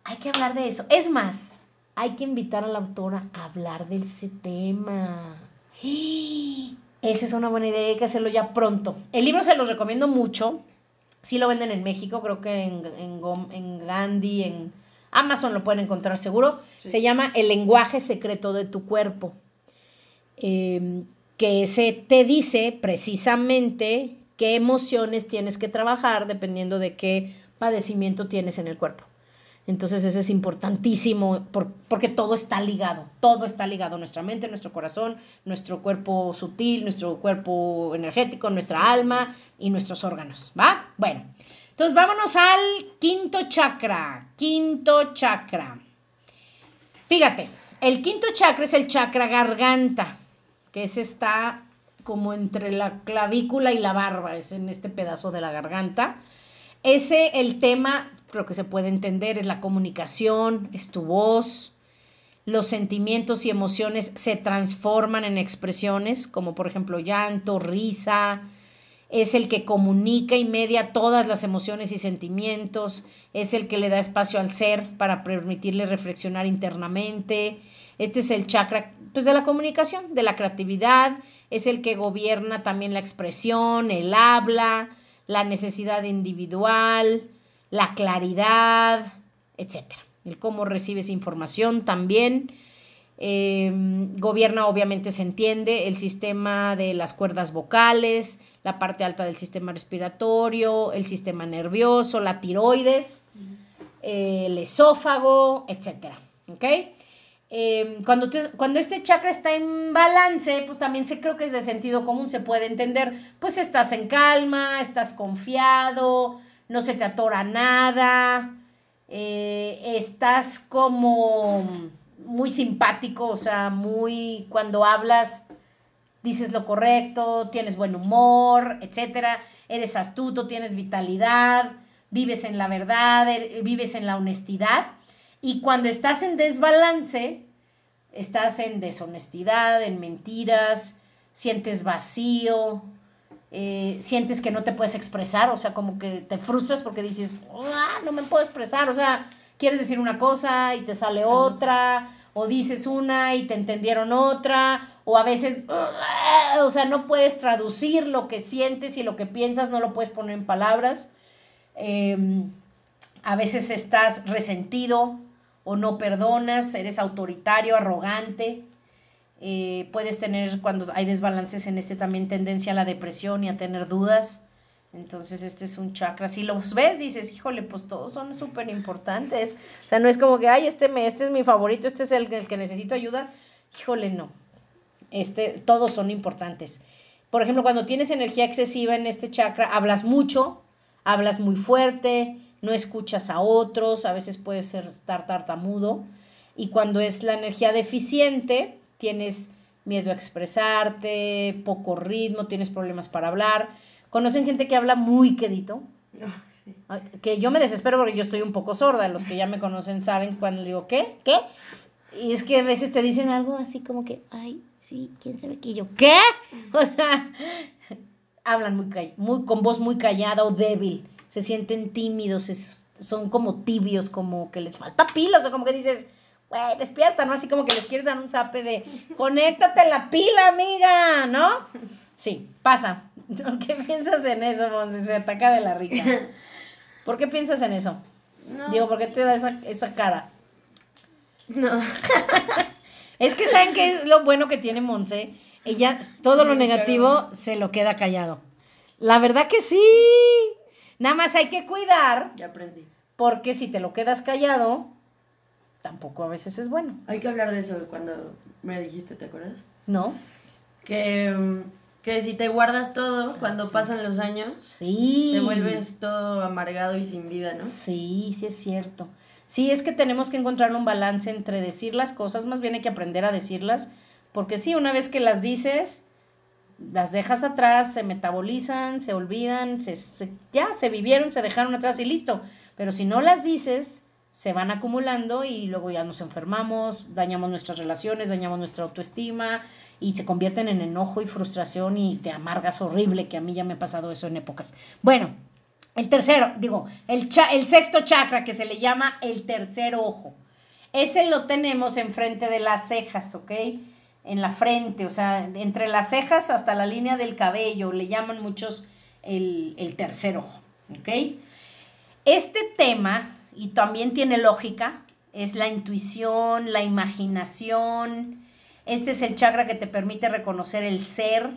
hay que hablar de eso. Es más, hay que invitar a la autora a hablar de ese tema. Esa es una buena idea, hay que hacerlo ya pronto. El libro se los recomiendo mucho. Sí lo venden en México, creo que en, en, en Gandhi, en Amazon lo pueden encontrar seguro. Se llama El lenguaje secreto de tu cuerpo. Em, que se te dice precisamente qué emociones tienes que trabajar dependiendo de qué padecimiento tienes en el cuerpo. Entonces eso es importantísimo porque todo está ligado, todo está ligado, nuestra mente, nuestro corazón, nuestro cuerpo sutil, nuestro cuerpo energético, nuestra alma y nuestros órganos, ¿va? Bueno, entonces vámonos al quinto chakra, quinto chakra. Fíjate, el quinto chakra es el chakra garganta, que ese está como entre la clavícula y la barba, es en este pedazo de la garganta. Ese, el tema lo que se puede entender es la comunicación, es tu voz, los sentimientos y emociones se transforman en expresiones, como por ejemplo llanto, risa, es el que comunica y media todas las emociones y sentimientos, es el que le da espacio al ser para permitirle reflexionar internamente. Este es el chakra pues, de la comunicación, de la creatividad, es el que gobierna también la expresión, el habla, la necesidad individual, la claridad, etc. El cómo recibes información también. Em, gobierna, obviamente se entiende, el sistema de las cuerdas vocales, la parte alta del sistema respiratorio, el sistema nervioso, la tiroides, el esófago, etc. ¿Ok? Em, cuando, cuando este chakra está en balance, pues también se creo que es de sentido común, se puede entender, pues estás en calma, estás confiado, no se te atora nada, eh, estás como muy simpático, o sea, muy cuando hablas dices lo correcto, tienes buen humor, etcétera, eres astuto, tienes vitalidad, vives en la verdad, er, vives en la honestidad y cuando estás en desbalance, estás en deshonestidad, en mentiras, sientes vacío, eh, sientes que no te puedes expresar, o sea, como que te frustras porque dices, ah, no me puedo expresar, o sea, quieres decir una cosa y te sale otra, o dices una y te entendieron otra, o a veces, o sea, no puedes traducir lo que sientes y lo que piensas, no lo puedes poner en palabras. Em, a veces estás resentido o no perdonas, eres autoritario, arrogante. Eh, puedes tener, cuando hay desbalances en este también, tendencia a la depresión y a tener dudas. Entonces este es un chakra. Si los ves, dices, híjole, pues todos son súper importantes. O sea, no es como que, ay, este, me, este es mi favorito, este es el, el que necesito ayuda. Híjole, no. Este, todos son importantes. Por ejemplo, cuando tienes energía excesiva en este chakra, hablas mucho, hablas muy fuerte, no escuchas a otros, a veces puedes ser, estar tartamudo. Y cuando es la energía deficiente, tienes miedo a expresarte, poco ritmo, tienes problemas para hablar. ¿Conocen gente que habla muy quedito? Que yo me desespero porque yo estoy un poco sorda. Los que ya me conocen saben cuando digo, ¿qué? ¿Qué? Y es que a veces te dicen algo así como que, ay, sí, quién sabe qué. yo, ¿qué? O sea, hablan muy, muy con voz muy callada o débil. Se sienten tímidos, son como tibios, como que les falta pila. O sea, como que dices, güey, despierta, ¿no? Así como que les quieres dar un zape de, conéctate la pila, amiga, ¿no? Sí, pasa. ¿Por qué piensas en eso, Monse? Se ataca de la risa. ¿Por qué piensas en eso? Digo, ¿por qué te da esa, esa cara? No. es que saben qué es lo bueno que tiene Monse. Ella, todo lo negativo se lo queda callado. La verdad que sí. Nada más hay que cuidar. Ya aprendí. Porque si te lo quedas callado, tampoco a veces es bueno. Hay que hablar de eso cuando me dijiste, ¿te acuerdas? No. Que, mm, que si te guardas todo, cuando pasan los años, sí. te vuelves todo amargado y sin vida, ¿no? Sí, sí es cierto. Sí, es que tenemos que encontrar un balance entre decir las cosas, más bien hay que aprender a decirlas, porque sí, una vez que las dices, las dejas atrás, se metabolizan, se olvidan, se, ya se vivieron, se dejaron atrás y listo. Pero si no las dices, se van acumulando y luego ya nos enfermamos, dañamos nuestras relaciones, dañamos nuestra autoestima y se convierten en enojo y frustración y te amargas horrible, que a mí ya me ha pasado eso en épocas. Bueno, el tercero, digo, el, el sexto chakra que se le llama el tercer ojo. Ese lo tenemos enfrente de las cejas, ¿ok? En la frente, o sea, entre las cejas hasta la línea del cabello, le llaman muchos el, el tercer ojo, ¿ok? Este tema y también tiene lógica, es la intuición, la imaginación. Este es el chakra que te permite reconocer el ser.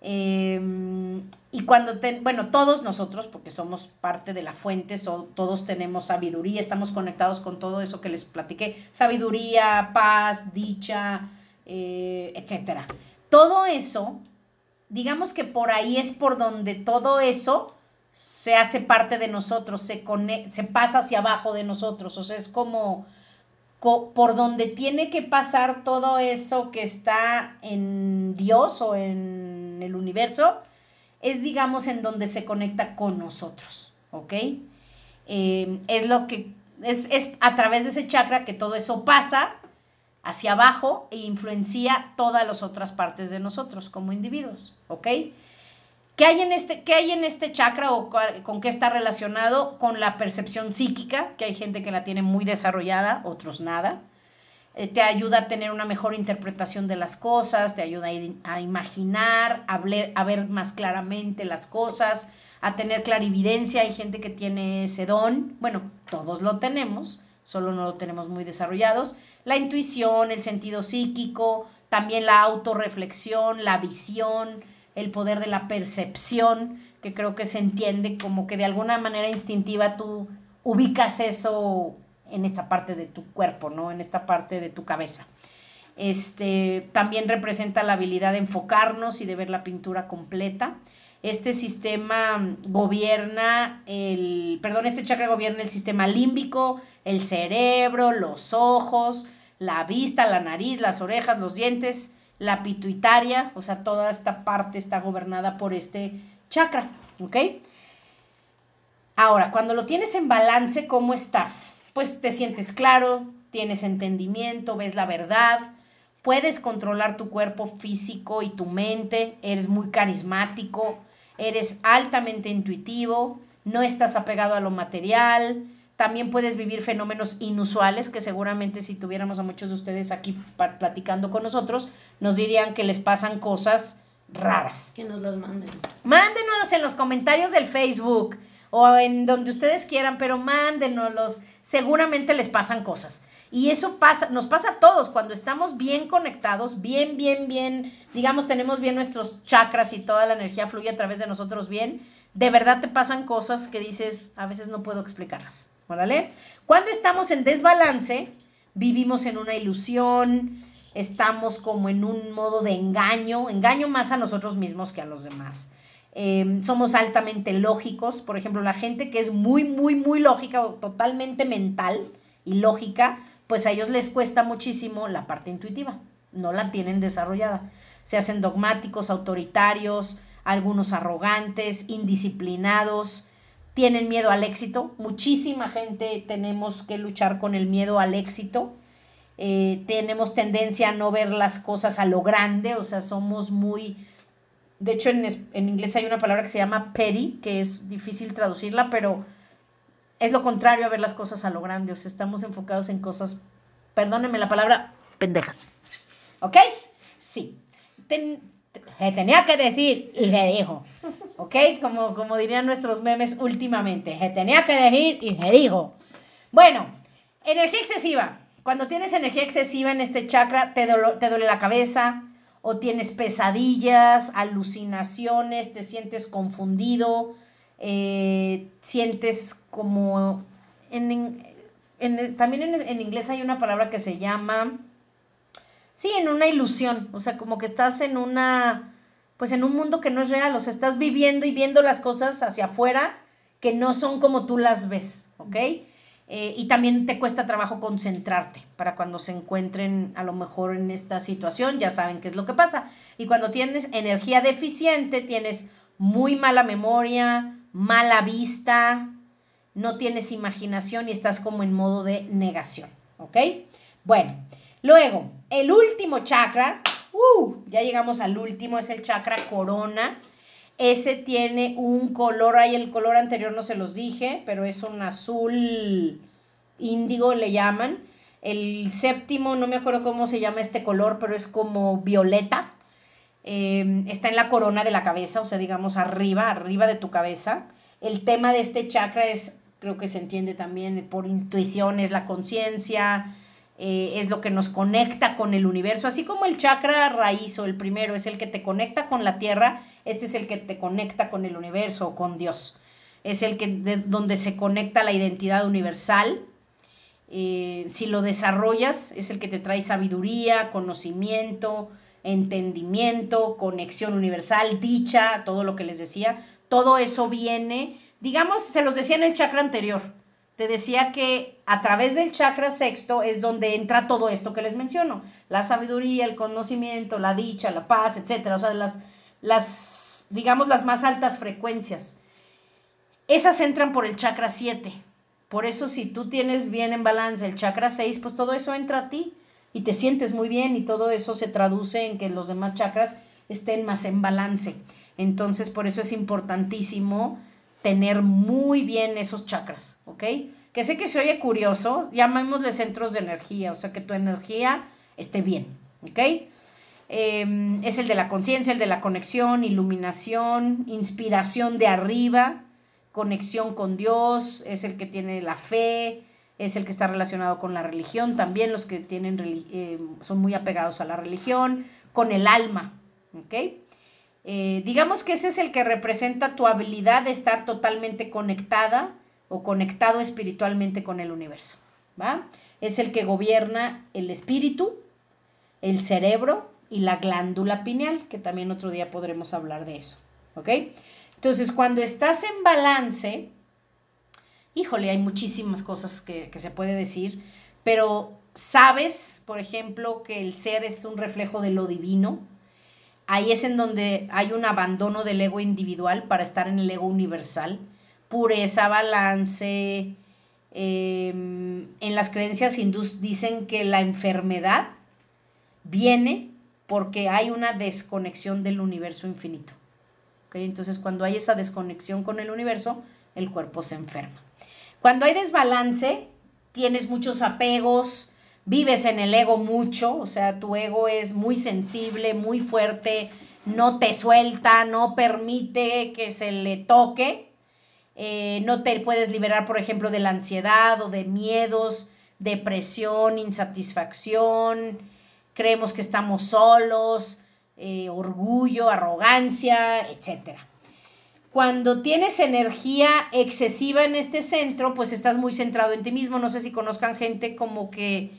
Em, y cuando, te, bueno, todos nosotros, porque somos parte de la fuente, todos tenemos sabiduría, estamos conectados con todo eso que les platiqué, sabiduría, paz, dicha, eh, etcétera. Todo eso, digamos que por ahí es por donde todo eso se hace parte de nosotros, se, se pasa hacia abajo de nosotros, o sea, es como por donde tiene que pasar todo eso que está en Dios o en el universo, es digamos en donde se conecta con nosotros, ¿ok? Eh, es lo que, es, es a través de ese chakra que todo eso pasa hacia abajo e influencia todas las otras partes de nosotros como individuos, ¿ok? ¿Qué hay en este, qué hay en este chakra o con qué está relacionado? Con la percepción psíquica, que hay gente que la tiene muy desarrollada, otros nada. Eh, te ayuda a tener una mejor interpretación de las cosas, te ayuda a, imaginar, a, a ver más claramente las cosas, a tener clarividencia. Hay gente que tiene ese don. Bueno, todos lo tenemos, solo no lo tenemos muy desarrollados. La intuición, el sentido psíquico, también la autorreflexión, la visión el poder de la percepción, que creo que se entiende como que de alguna manera instintiva tú ubicas eso en esta parte de tu cuerpo, ¿no? En esta parte de tu cabeza. Este, también representa la habilidad de enfocarnos y de ver la pintura completa. Este sistema gobierna el, perdón, este chakra gobierna el sistema límbico, el cerebro, los ojos, la vista, la nariz, las orejas, los dientes, la pituitaria, o sea, toda esta parte está gobernada por este chakra, ¿ok? Ahora, cuando lo tienes en balance, ¿cómo estás? Pues te sientes claro, tienes entendimiento, ves la verdad, puedes controlar tu cuerpo físico y tu mente, eres muy carismático, eres altamente intuitivo, no estás apegado a lo material, también puedes vivir fenómenos inusuales que seguramente si tuviéramos a muchos de ustedes aquí platicando con nosotros, nos dirían que les pasan cosas raras. Que nos las manden. Mándenos en los comentarios del Facebook o en donde ustedes quieran, pero mándenoslos. Seguramente les pasan cosas. Y eso pasa, nos pasa a todos cuando estamos bien conectados, bien, bien, bien, digamos, tenemos bien nuestros chakras y toda la energía fluye a través de nosotros bien. De verdad te pasan cosas que dices, a veces no puedo explicarlas. ¿Vale? Cuando estamos en desbalance, vivimos en una ilusión, estamos como en un modo de engaño, engaño más a nosotros mismos que a los demás. Em, somos altamente lógicos, por ejemplo, la gente que es muy, muy, muy lógica o totalmente mental y lógica, pues a ellos les cuesta muchísimo la parte intuitiva, no la tienen desarrollada. Se hacen dogmáticos, autoritarios, algunos arrogantes, indisciplinados, tienen miedo al éxito. Muchísima gente tenemos que luchar con el miedo al éxito. Eh, tenemos tendencia a no ver las cosas a lo grande, o sea, somos muy... De hecho, en, en inglés hay una palabra que se llama petty, que es difícil traducirla, pero es lo contrario a ver las cosas a lo grande, o sea, estamos enfocados en cosas, perdónenme la palabra, pendejas. ¿Ok? Sí. se tenía que decir y se dijo. ¿Ok? Como, como dirían nuestros memes últimamente. Se tenía que decir y se dijo. Bueno, energía excesiva. Cuando tienes energía excesiva en este chakra, te, te duele la cabeza o tienes pesadillas, alucinaciones, te sientes confundido, eh, sientes como... En, también en, inglés hay una palabra que se llama... Sí, en una ilusión, o sea, como que estás en una, pues en un mundo que no es real, o sea, estás viviendo y viendo las cosas hacia afuera que no son como tú las ves, ¿ok? Eh, y también te cuesta trabajo concentrarte para cuando se encuentren a lo mejor en esta situación, ya saben qué es lo que pasa. Y cuando tienes energía deficiente, tienes muy mala memoria, mala vista, no tienes imaginación y estás como en modo de negación, ¿ok? Bueno, luego, el último chakra, uh, ya llegamos al último, es el chakra corona. Ese tiene un color, ahí el color anterior no se los dije, pero es un azul índigo le llaman. El séptimo, no me acuerdo cómo se llama este color, pero es como violeta. Em, está en la corona de la cabeza, o sea, digamos arriba, arriba de tu cabeza. El tema de este chakra es, creo que se entiende también por intuición, es la conciencia, eh, es lo que nos conecta con el universo, así como el chakra raíz o el primero es el que te conecta con la tierra, este es el que te conecta con el universo o con Dios. Es el que donde se conecta la identidad universal. Eh, si lo desarrollas, es el que te trae sabiduría, conocimiento, entendimiento, conexión universal, dicha, todo lo que les decía, todo eso viene, digamos, se los decía en el chakra anterior, te decía que a través del chakra sexto es donde entra todo esto que les menciono, la sabiduría, el conocimiento, la dicha, la paz, etcétera, o sea, las, las, digamos, las más altas frecuencias. Esas entran por el chakra 7. Por eso si tú tienes bien en balance el chakra 6, pues todo eso entra a ti y te sientes muy bien y todo eso se traduce en que los demás chakras estén más en balance. Entonces, por eso es importantísimo tener muy bien esos chakras, ¿ok? Que sé que se oye curioso, llamémosle centros de energía, o sea, que tu energía esté bien, ¿ok? Em, es el de la conciencia, el de la conexión, iluminación, inspiración de arriba, conexión con Dios, es el que tiene la fe, es el que está relacionado con la religión, también los que tienen, eh, son muy apegados a la religión, con el alma, ¿ok? Eh, digamos que ese es el que representa tu habilidad de estar totalmente conectada o conectado espiritualmente con el universo, ¿va? Es el que gobierna el espíritu, el cerebro y la glándula pineal, que también otro día podremos hablar de eso, ¿ok? Entonces, cuando estás en balance, híjole, hay muchísimas cosas que, se puede decir, pero sabes, por ejemplo, que el ser es un reflejo de lo divino. Ahí es en donde hay un abandono del ego individual para estar en el ego universal. Pureza, balance. Em, en las creencias hindús dicen que la enfermedad viene porque hay una desconexión del universo infinito. Entonces, cuando hay esa desconexión con el universo, el cuerpo se enferma. Cuando hay desbalance, tienes muchos apegos, vives en el ego mucho, o sea, tu ego es muy sensible, muy fuerte, no te suelta, no permite que se le toque, eh, no te puedes liberar, por ejemplo, de la ansiedad o de miedos, depresión, insatisfacción, creemos que estamos solos, eh, orgullo, arrogancia, etc. Cuando tienes energía excesiva en este centro, pues estás muy centrado en ti mismo. No sé si conozcan gente como que,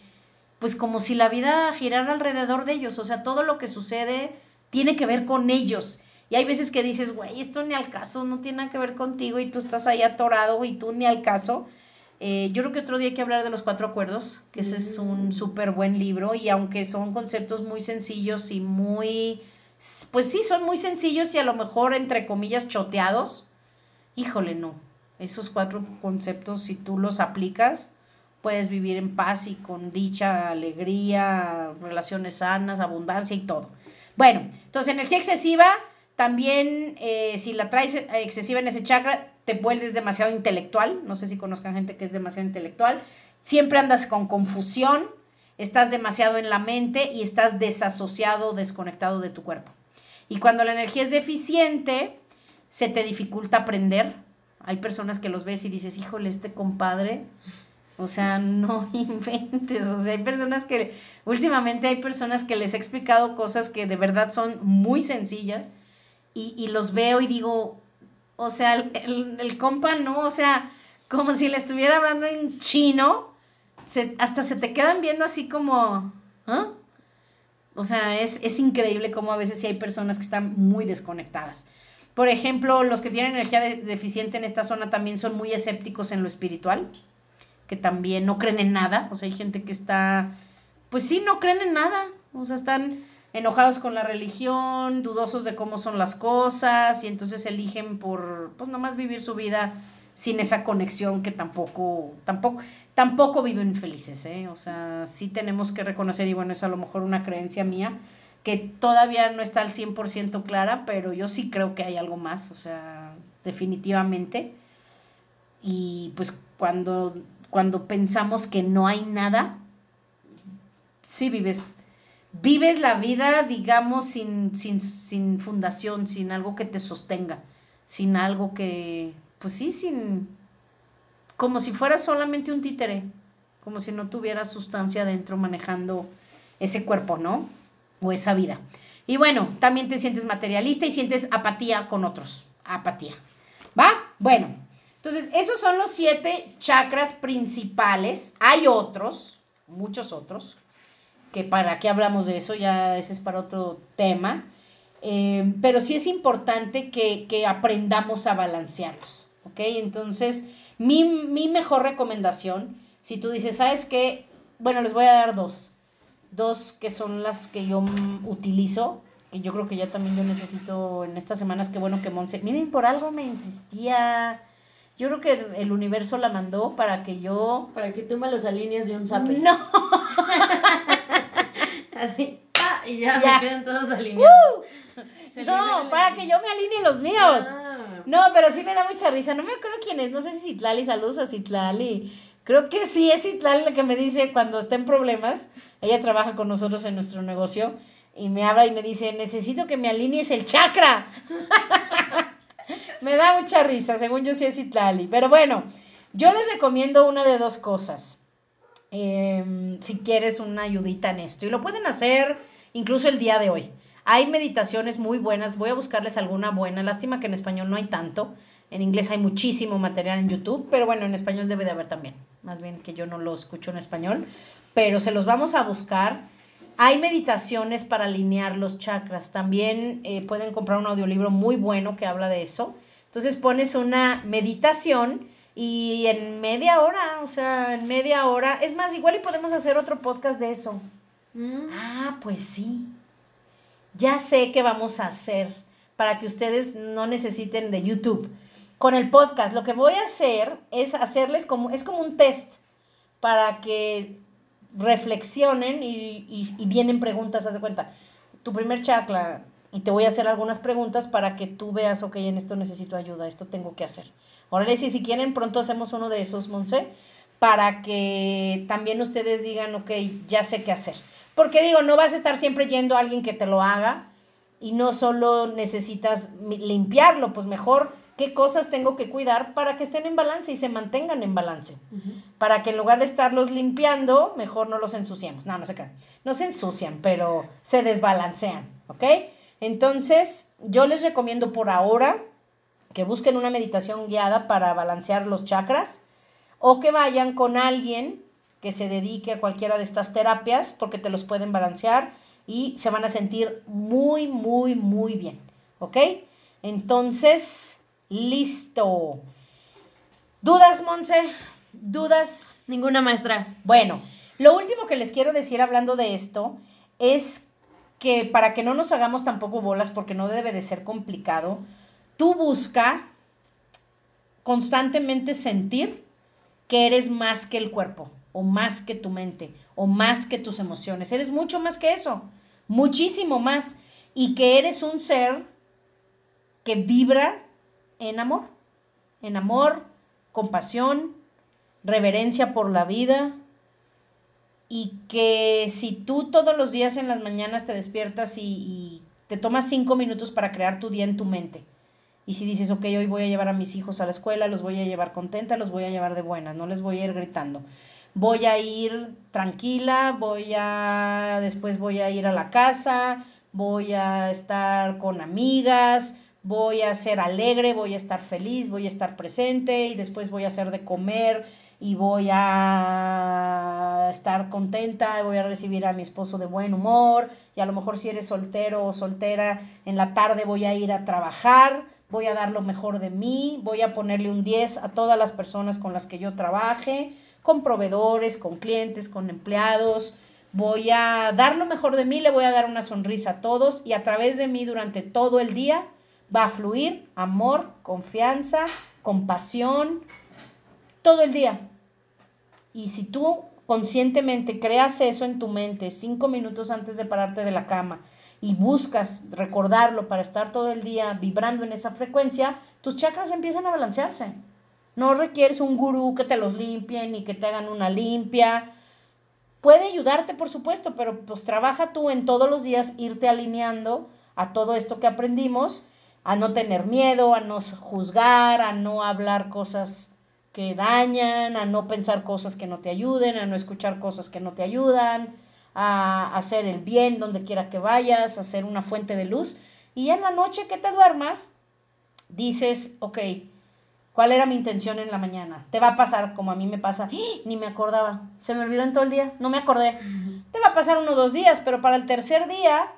pues como si la vida girara alrededor de ellos. O sea, todo lo que sucede tiene que ver con ellos. Y hay veces que dices, güey, esto ni al caso, no tiene nada que ver contigo y tú estás ahí atorado y tú ni al caso. Eh, yo creo que otro día hay que hablar de los cuatro acuerdos, que ese es un súper buen libro y aunque son conceptos muy sencillos y muy, pues sí, son muy sencillos y a lo mejor entre comillas choteados, híjole, no. Esos cuatro conceptos, si tú los aplicas, puedes vivir en paz y con dicha, alegría, relaciones sanas, abundancia y todo. Bueno, entonces energía excesiva, también eh, si la traes excesiva en ese chakra, te vuelves demasiado intelectual. No sé si conozcan gente que es demasiado intelectual. Siempre andas con confusión, estás demasiado en la mente y estás desasociado, desconectado de tu cuerpo. Y cuando la energía es deficiente, se te dificulta aprender. Hay personas que los ves y dices, híjole, este compadre, o sea, no inventes. O sea, hay personas que Últimamente hay personas que les he explicado cosas que de verdad son muy sencillas y, los veo y digo, o sea, el, compa no, o sea, como si le estuviera hablando en chino, hasta se te quedan viendo así como, ¿ah? O sea, es, es increíble cómo a veces sí hay personas que están muy desconectadas. Por ejemplo, los que tienen energía deficiente en esta zona también son muy escépticos en lo espiritual, que también no creen en nada. O sea, hay gente que está pues sí, no creen en nada. O sea, están enojados con la religión, dudosos de cómo son las cosas y entonces eligen por, pues nomás vivir su vida sin esa conexión que tampoco, tampoco, tampoco viven felices, ¿eh? O sea, sí tenemos que reconocer, y bueno, es a lo mejor una creencia mía, que todavía no está al 100% clara, pero yo sí creo que hay algo más, o sea, definitivamente. Y pues cuando, cuando pensamos que no hay nada, sí vives, vives la vida, digamos, sin, sin, fundación, sin algo que te sostenga, sin algo que, pues sí, sin, como si fuera solamente un títere, como si no tuviera sustancia dentro manejando ese cuerpo, ¿no? O esa vida. Y bueno, también te sientes materialista y sientes apatía con otros. Apatía. ¿Va? Bueno, entonces esos son los siete chakras principales. Hay otros, muchos otros, que para qué hablamos de eso, ya ese es para otro tema. Eh, pero sí es importante que, aprendamos a balancearlos, ¿ok? Entonces, mi, mejor recomendación, si tú dices, ¿sabes qué? Bueno, les voy a dar dos. Dos que son las que yo utilizo, que yo creo que ya también yo necesito en estas semanas, que bueno que Monse, miren, por algo me insistía. Yo creo que el universo la mandó para que yo... Para que tú me los alinees de un zape. No. Así, y ya, me quedan todos alineados. no, para que yo me alinee los míos. Ah. No, pero sí me da mucha risa. No me acuerdo quién es. No sé si Citlali, saludos a Citlali. Creo que sí es Citlali la que me dice cuando está en problemas. Ella trabaja con nosotros en nuestro negocio. Y me habla y me dice, necesito que me alinees el chakra. me da mucha risa, según yo sí es Citlali. Pero bueno, yo les recomiendo una de dos cosas. Em, si quieres una ayudita en esto. Y lo pueden hacer incluso el día de hoy. Hay meditaciones muy buenas, voy a buscarles alguna buena. Lástima que en español no hay tanto. En inglés hay muchísimo material en YouTube, pero bueno, en español debe de haber también. Más bien que yo no lo escucho en español, pero se los vamos a buscar. Hay meditaciones para alinear los chakras. También eh, pueden comprar un audiolibro muy bueno que habla de eso. Entonces pones una meditación y en media hora, o sea, en media hora. Es más, igual y podemos hacer otro podcast de eso. Mm. Ah, pues sí. Ya sé qué vamos a hacer para que ustedes no necesiten de YouTube. Con el podcast, lo que voy a hacer es hacerles como, es como un test para que reflexionen y, vienen preguntas, haz de cuenta. Tu primer chakra, y te voy a hacer algunas preguntas para que tú veas, ok, en esto necesito ayuda, esto tengo que hacer. Órale, si, si quieren, pronto hacemos uno de esos, Monse, para que también ustedes digan, ok, ya sé qué hacer. Porque digo, no vas a estar siempre yendo a alguien que te lo haga y no solo necesitas limpiarlo, pues mejor qué cosas tengo que cuidar para que estén en balance y se mantengan en balance. para que en lugar de estarlos limpiando, mejor no los ensuciemos. No, no se crean. No se ensucian, pero se desbalancean, ¿ok? Entonces, yo les recomiendo por ahora que busquen una meditación guiada para balancear los chakras o que vayan con alguien que se dedique a cualquiera de estas terapias porque te los pueden balancear y se van a sentir muy, muy, muy bien, ¿ok? Entonces, listo. ¿Dudas, Monse? ¿Dudas? Ninguna maestra. Bueno, lo último que les quiero decir hablando de esto es que para que no nos hagamos tampoco bolas, porque no debe de ser complicado, tú busca constantemente sentir que eres más que el cuerpo, o más que tu mente, o más que tus emociones. Eres mucho más que eso, muchísimo más. Y que eres un ser que vibra en amor, en amor, compasión, reverencia por la vida, y que si tú todos los días en las mañanas te despiertas y, te tomas cinco minutos para crear tu día en tu mente, y si dices, ok, hoy voy a llevar a mis hijos a la escuela, los voy a llevar contenta, los voy a llevar de buenas, no les voy a ir gritando. Voy a ir tranquila, voy a, después voy a ir a la casa, voy a estar con amigas, voy a ser alegre, voy a estar feliz, voy a estar presente y después voy a hacer de comer y voy a estar contenta, voy a recibir a mi esposo de buen humor y a lo mejor si eres soltero o soltera, en la tarde voy a ir a trabajar, voy a dar lo mejor de mí, voy a ponerle un 10 a todas las personas con las que yo trabaje, con proveedores, con clientes, con empleados, voy a dar lo mejor de mí, le voy a dar una sonrisa a todos y a través de mí durante todo el día va a fluir amor, confianza, compasión, todo el día. Y si tú conscientemente creas eso en tu mente cinco minutos antes de pararte de la cama y buscas recordarlo para estar todo el día vibrando en esa frecuencia, tus chakras empiezan a balancearse. No requieres un gurú que te los limpien y que te hagan una limpia. Puede ayudarte, por supuesto, pero pues trabaja tú en todos los días irte alineando a todo esto que aprendimos, a no tener miedo, a no juzgar, a no hablar cosas que dañan, a no pensar cosas que no te ayuden, a no escuchar cosas que no te ayudan, a hacer el bien donde quiera que vayas, a ser una fuente de luz. Y en la noche que te duermas, dices, ok, ¿cuál era mi intención en la mañana? Te va a pasar como a mí me pasa, ¡Ah! ni me acordaba, se me olvidó en todo el día, no me acordé. Te va a pasar uno o dos días, pero para el tercer día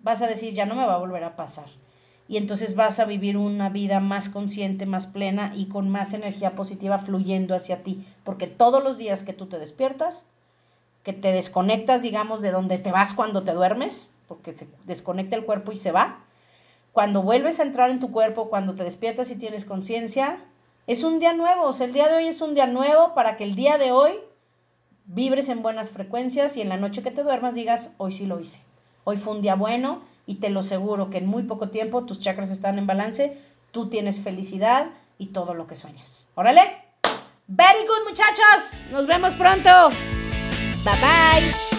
vas a decir, ya no me va a volver a pasar y entonces vas a vivir una vida más consciente, más plena y con más energía positiva fluyendo hacia ti, porque todos los días que tú te despiertas, que te desconectas, digamos, de donde te vas cuando te duermes, porque se desconecta el cuerpo y se va, cuando vuelves a entrar en tu cuerpo, cuando te despiertas y tienes conciencia, es un día nuevo, o sea, el día de hoy es un día nuevo para que el día de hoy vibres en buenas frecuencias y en la noche que te duermas digas, hoy sí lo hice, hoy fue un día bueno, y te lo aseguro que en muy poco tiempo tus chakras están en balance, tú tienes felicidad y todo lo que sueñas. Órale. Very good muchachos. Nos vemos pronto. Bye bye.